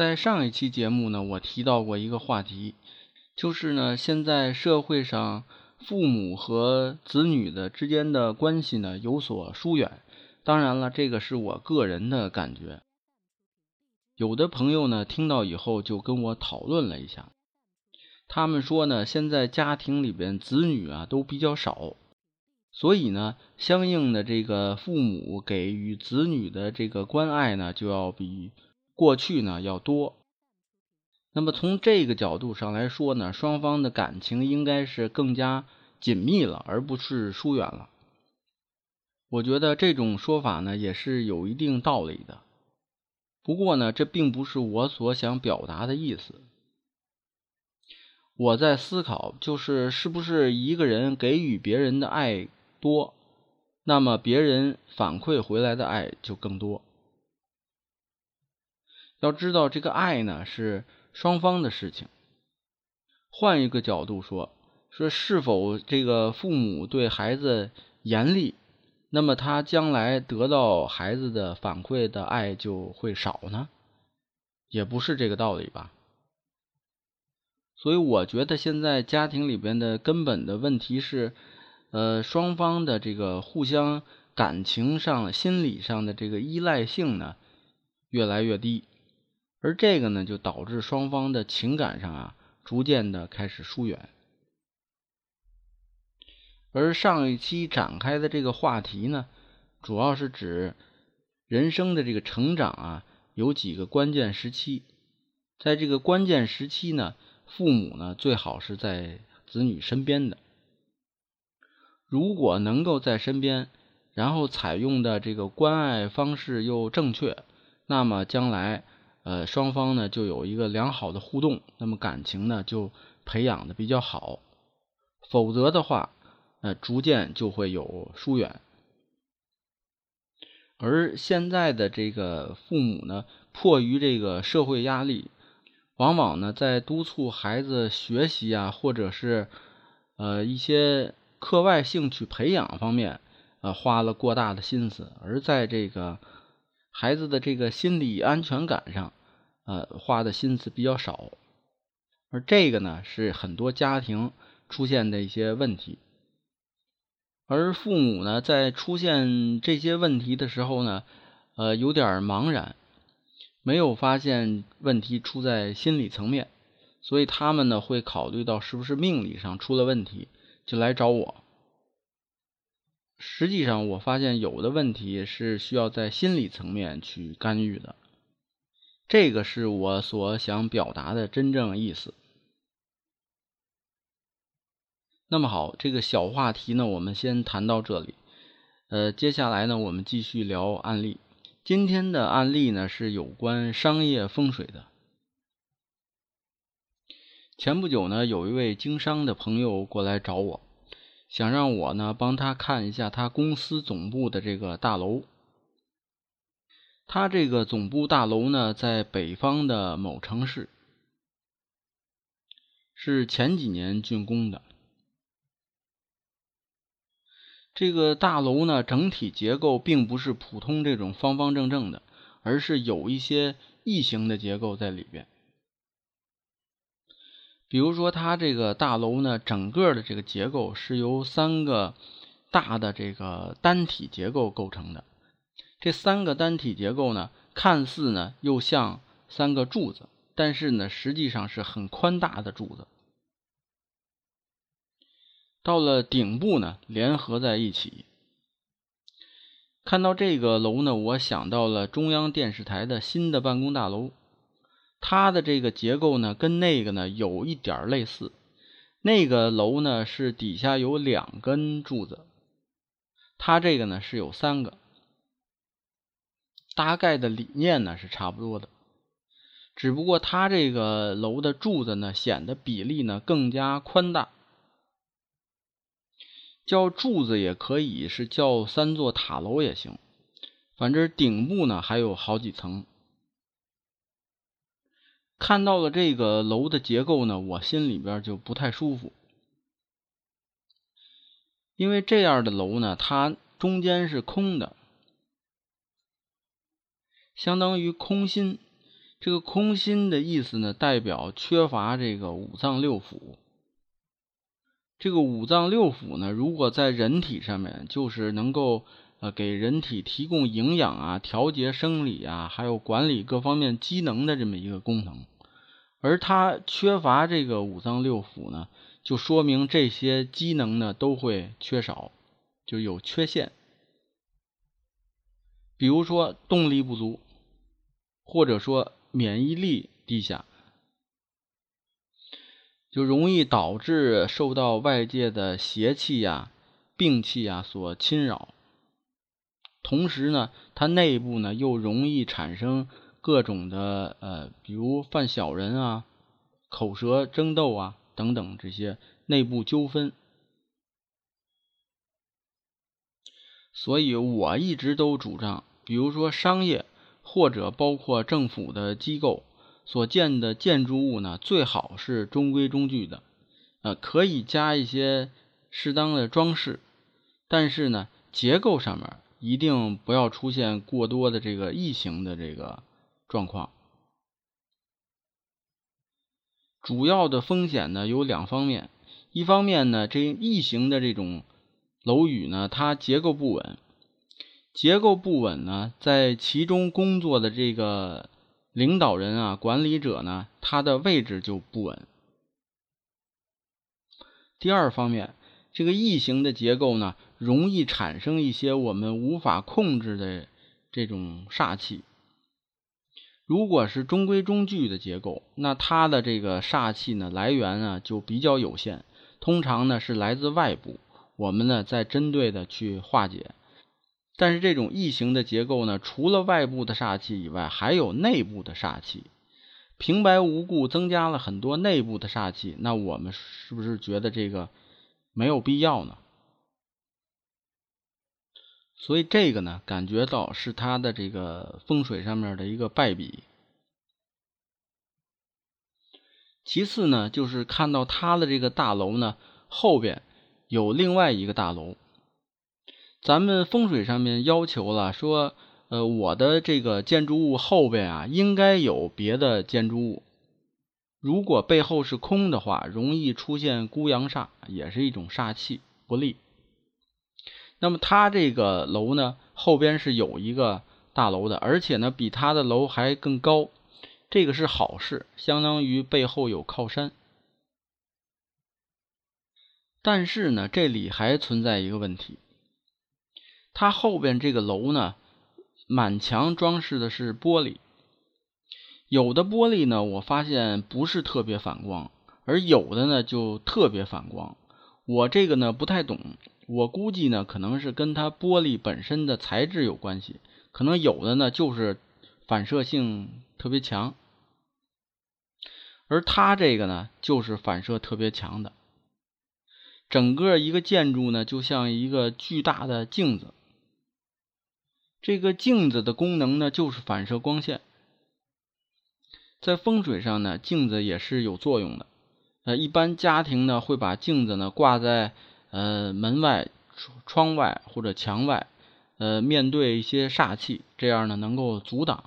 在上一期节目呢，我提到过一个话题，就是呢，现在社会上父母和子女的之间的关系呢有所疏远。当然了，这个是我个人的感觉。有的朋友呢听到以后就跟我讨论了一下，他们说呢，现在家庭里边子女啊都比较少，所以呢，相应的这个父母给予子女的这个关爱呢就要比。过去呢要多，那么从这个角度上来说呢，双方的感情应该是更加紧密了，而不是疏远了。我觉得这种说法呢也是有一定道理的。不过呢，这并不是我所想表达的意思。我在思考，就是是不是一个人给予别人的爱多，那么别人反馈回来的爱就更多。要知道，这个爱呢是双方的事情。换一个角度说，说是否这个父母对孩子严厉，那么他将来得到孩子的反馈的爱就会少呢？也不是这个道理吧。所以我觉得现在家庭里边的根本的问题是，呃，双方的这个互相感情上、心理上的这个依赖性呢越来越低。而这个呢，就导致双方的情感上啊，逐渐的开始疏远。而上一期展开的这个话题呢，主要是指人生的这个成长啊，有几个关键时期，在这个关键时期呢，父母呢最好是在子女身边的。如果能够在身边，然后采用的这个关爱方式又正确，那么将来。呃，双方呢就有一个良好的互动，那么感情呢就培养的比较好。否则的话，呃，逐渐就会有疏远。而现在的这个父母呢，迫于这个社会压力，往往呢在督促孩子学习啊，或者是呃一些课外兴趣培养方面，呃花了过大的心思，而在这个。孩子的这个心理安全感上，呃，花的心思比较少，而这个呢，是很多家庭出现的一些问题。而父母呢，在出现这些问题的时候呢，呃，有点茫然，没有发现问题出在心理层面，所以他们呢，会考虑到是不是命理上出了问题，就来找我。实际上，我发现有的问题是需要在心理层面去干预的，这个是我所想表达的真正意思。那么好，这个小话题呢，我们先谈到这里。呃，接下来呢，我们继续聊案例。今天的案例呢，是有关商业风水的。前不久呢，有一位经商的朋友过来找我。想让我呢帮他看一下他公司总部的这个大楼。他这个总部大楼呢在北方的某城市，是前几年竣工的。这个大楼呢整体结构并不是普通这种方方正正的，而是有一些异形的结构在里边。比如说，它这个大楼呢，整个的这个结构是由三个大的这个单体结构构成的。这三个单体结构呢，看似呢又像三个柱子，但是呢，实际上是很宽大的柱子。到了顶部呢，联合在一起。看到这个楼呢，我想到了中央电视台的新的办公大楼。它的这个结构呢，跟那个呢有一点类似。那个楼呢是底下有两根柱子，它这个呢是有三个，大概的理念呢是差不多的，只不过它这个楼的柱子呢显得比例呢更加宽大。叫柱子也可以，是叫三座塔楼也行，反正顶部呢还有好几层。看到了这个楼的结构呢，我心里边就不太舒服，因为这样的楼呢，它中间是空的，相当于空心。这个空心的意思呢，代表缺乏这个五脏六腑。这个五脏六腑呢，如果在人体上面，就是能够呃给人体提供营养啊、调节生理啊，还有管理各方面机能的这么一个功能。而它缺乏这个五脏六腑呢，就说明这些机能呢都会缺少，就有缺陷。比如说动力不足，或者说免疫力低下。就容易导致受到外界的邪气呀、病气呀所侵扰，同时呢，它内部呢又容易产生各种的呃，比如犯小人啊、口舌争斗啊等等这些内部纠纷。所以我一直都主张，比如说商业或者包括政府的机构。所建的建筑物呢，最好是中规中矩的，呃，可以加一些适当的装饰，但是呢，结构上面一定不要出现过多的这个异形的这个状况。主要的风险呢有两方面，一方面呢，这异形的这种楼宇呢，它结构不稳，结构不稳呢，在其中工作的这个。领导人啊，管理者呢，他的位置就不稳。第二方面，这个异形的结构呢，容易产生一些我们无法控制的这种煞气。如果是中规中矩的结构，那它的这个煞气呢来源呢就比较有限，通常呢是来自外部，我们呢再针对的去化解。但是这种异形的结构呢，除了外部的煞气以外，还有内部的煞气，平白无故增加了很多内部的煞气，那我们是不是觉得这个没有必要呢？所以这个呢，感觉到是它的这个风水上面的一个败笔。其次呢，就是看到它的这个大楼呢后边有另外一个大楼。咱们风水上面要求了，说，呃，我的这个建筑物后边啊，应该有别的建筑物。如果背后是空的话，容易出现孤阳煞，也是一种煞气不利。那么他这个楼呢，后边是有一个大楼的，而且呢，比他的楼还更高，这个是好事，相当于背后有靠山。但是呢，这里还存在一个问题。它后边这个楼呢，满墙装饰的是玻璃，有的玻璃呢，我发现不是特别反光，而有的呢就特别反光。我这个呢不太懂，我估计呢可能是跟它玻璃本身的材质有关系，可能有的呢就是反射性特别强，而它这个呢就是反射特别强的，整个一个建筑呢就像一个巨大的镜子。这个镜子的功能呢，就是反射光线。在风水上呢，镜子也是有作用的。呃，一般家庭呢会把镜子呢挂在呃门外、窗外或者墙外，呃，面对一些煞气，这样呢能够阻挡。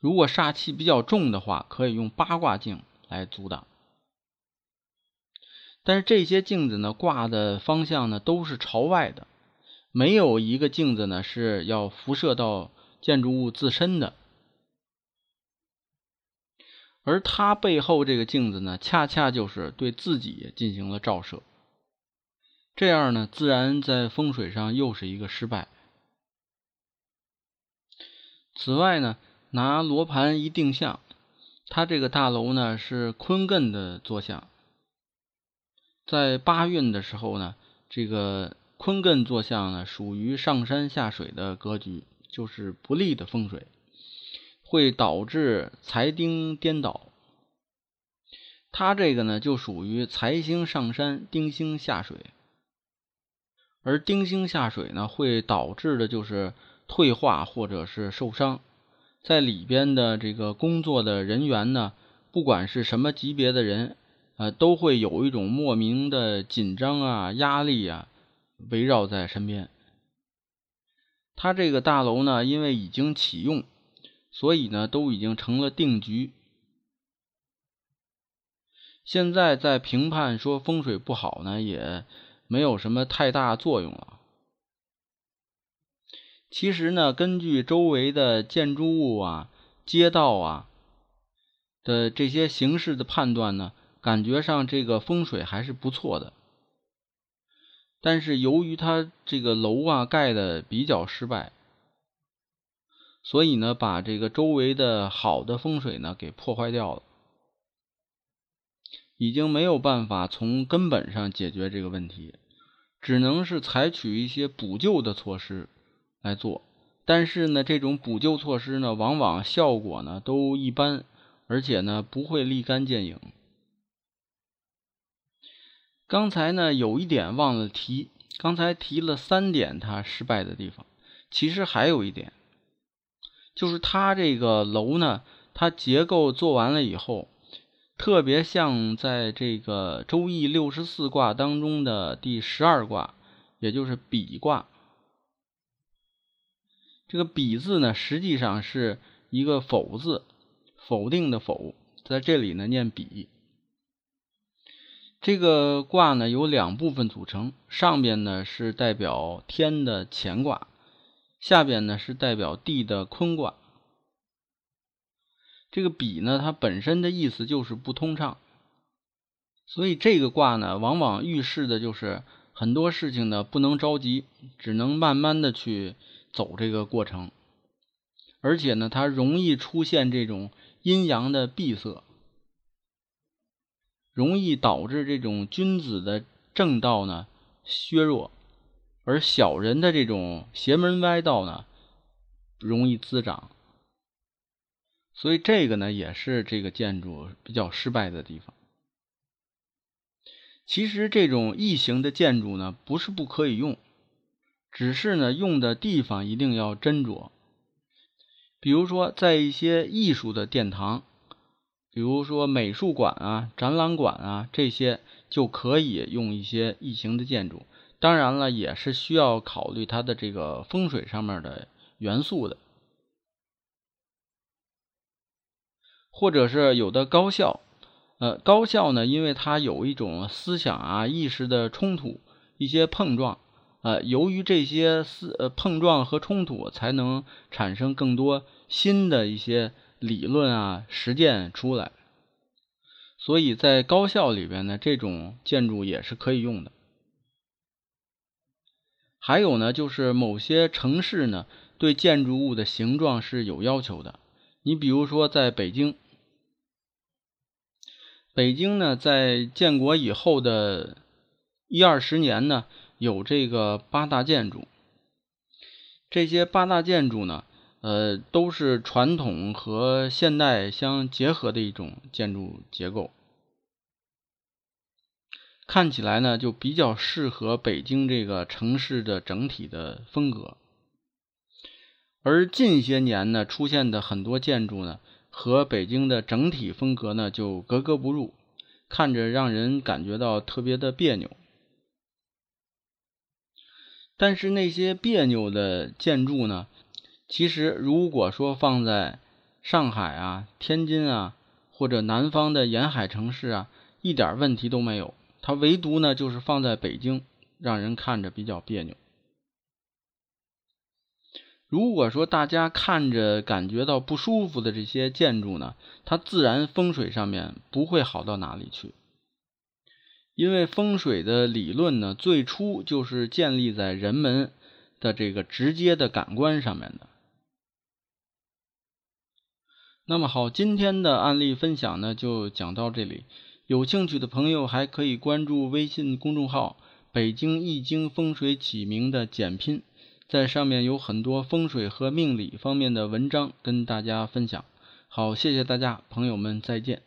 如果煞气比较重的话，可以用八卦镜来阻挡。但是这些镜子呢挂的方向呢都是朝外的。没有一个镜子呢是要辐射到建筑物自身的，而它背后这个镜子呢，恰恰就是对自己进行了照射，这样呢，自然在风水上又是一个失败。此外呢，拿罗盘一定向，它这个大楼呢是坤艮的坐向，在八运的时候呢，这个。坤艮坐向呢，属于上山下水的格局，就是不利的风水，会导致财丁颠倒。它这个呢，就属于财星上山，丁星下水。而丁星下水呢，会导致的就是退化或者是受伤。在里边的这个工作的人员呢，不管是什么级别的人，呃，都会有一种莫名的紧张啊、压力啊，围绕在身边。他这个大楼呢，因为已经启用，所以呢，都已经成了定局。现在在评判说风水不好呢，也没有什么太大作用了。其实呢，根据周围的建筑物啊、街道啊的这些形式的判断呢，感觉上这个风水还是不错的。但是由于它这个楼啊盖的比较失败，所以呢，把这个周围的好的风水呢给破坏掉了，已经没有办法从根本上解决这个问题，只能是采取一些补救的措施。来做，但是呢，这种补救措施呢，往往效果呢都一般，而且呢不会立竿见影。刚才呢有一点忘了提，刚才提了三点它失败的地方，其实还有一点，就是它这个楼呢，它结构做完了以后，特别像在这个周易六十四卦当中的第十二卦，也就是比卦。这个“比”字呢，实际上是一个否字，否定的“否”在这里呢念“比”。这个卦呢由两部分组成，上边呢是代表天的乾卦，下边呢是代表地的坤卦。这个“比”呢，它本身的意思就是不通畅，所以这个卦呢，往往预示的就是很多事情呢不能着急，只能慢慢的去。走这个过程，而且呢，它容易出现这种阴阳的闭塞，容易导致这种君子的正道呢削弱，而小人的这种邪门歪道呢容易滋长。所以这个呢，也是这个建筑比较失败的地方。其实这种异形的建筑呢，不是不可以用。只是呢，用的地方一定要斟酌。比如说，在一些艺术的殿堂，比如说美术馆啊、展览馆啊这些，就可以用一些异形的建筑。当然了，也是需要考虑它的这个风水上面的元素的。或者是有的高校，呃，高校呢，因为它有一种思想啊、意识的冲突，一些碰撞。呃，由于这些思呃碰撞和冲突，才能产生更多新的一些理论啊实践出来。所以在高校里边呢，这种建筑也是可以用的。还有呢，就是某些城市呢，对建筑物的形状是有要求的。你比如说在北京，北京呢，在建国以后的一二十年呢。有这个八大建筑，这些八大建筑呢，呃，都是传统和现代相结合的一种建筑结构，看起来呢就比较适合北京这个城市的整体的风格。而近些年呢出现的很多建筑呢，和北京的整体风格呢就格格不入，看着让人感觉到特别的别扭。但是那些别扭的建筑呢？其实如果说放在上海啊、天津啊，或者南方的沿海城市啊，一点问题都没有。它唯独呢，就是放在北京，让人看着比较别扭。如果说大家看着感觉到不舒服的这些建筑呢，它自然风水上面不会好到哪里去。因为风水的理论呢，最初就是建立在人们的这个直接的感官上面的。那么好，今天的案例分享呢就讲到这里。有兴趣的朋友还可以关注微信公众号北京易经风水起名的简拼，在上面有很多风水和命理方面的文章跟大家分享。好，谢谢大家，朋友们再见。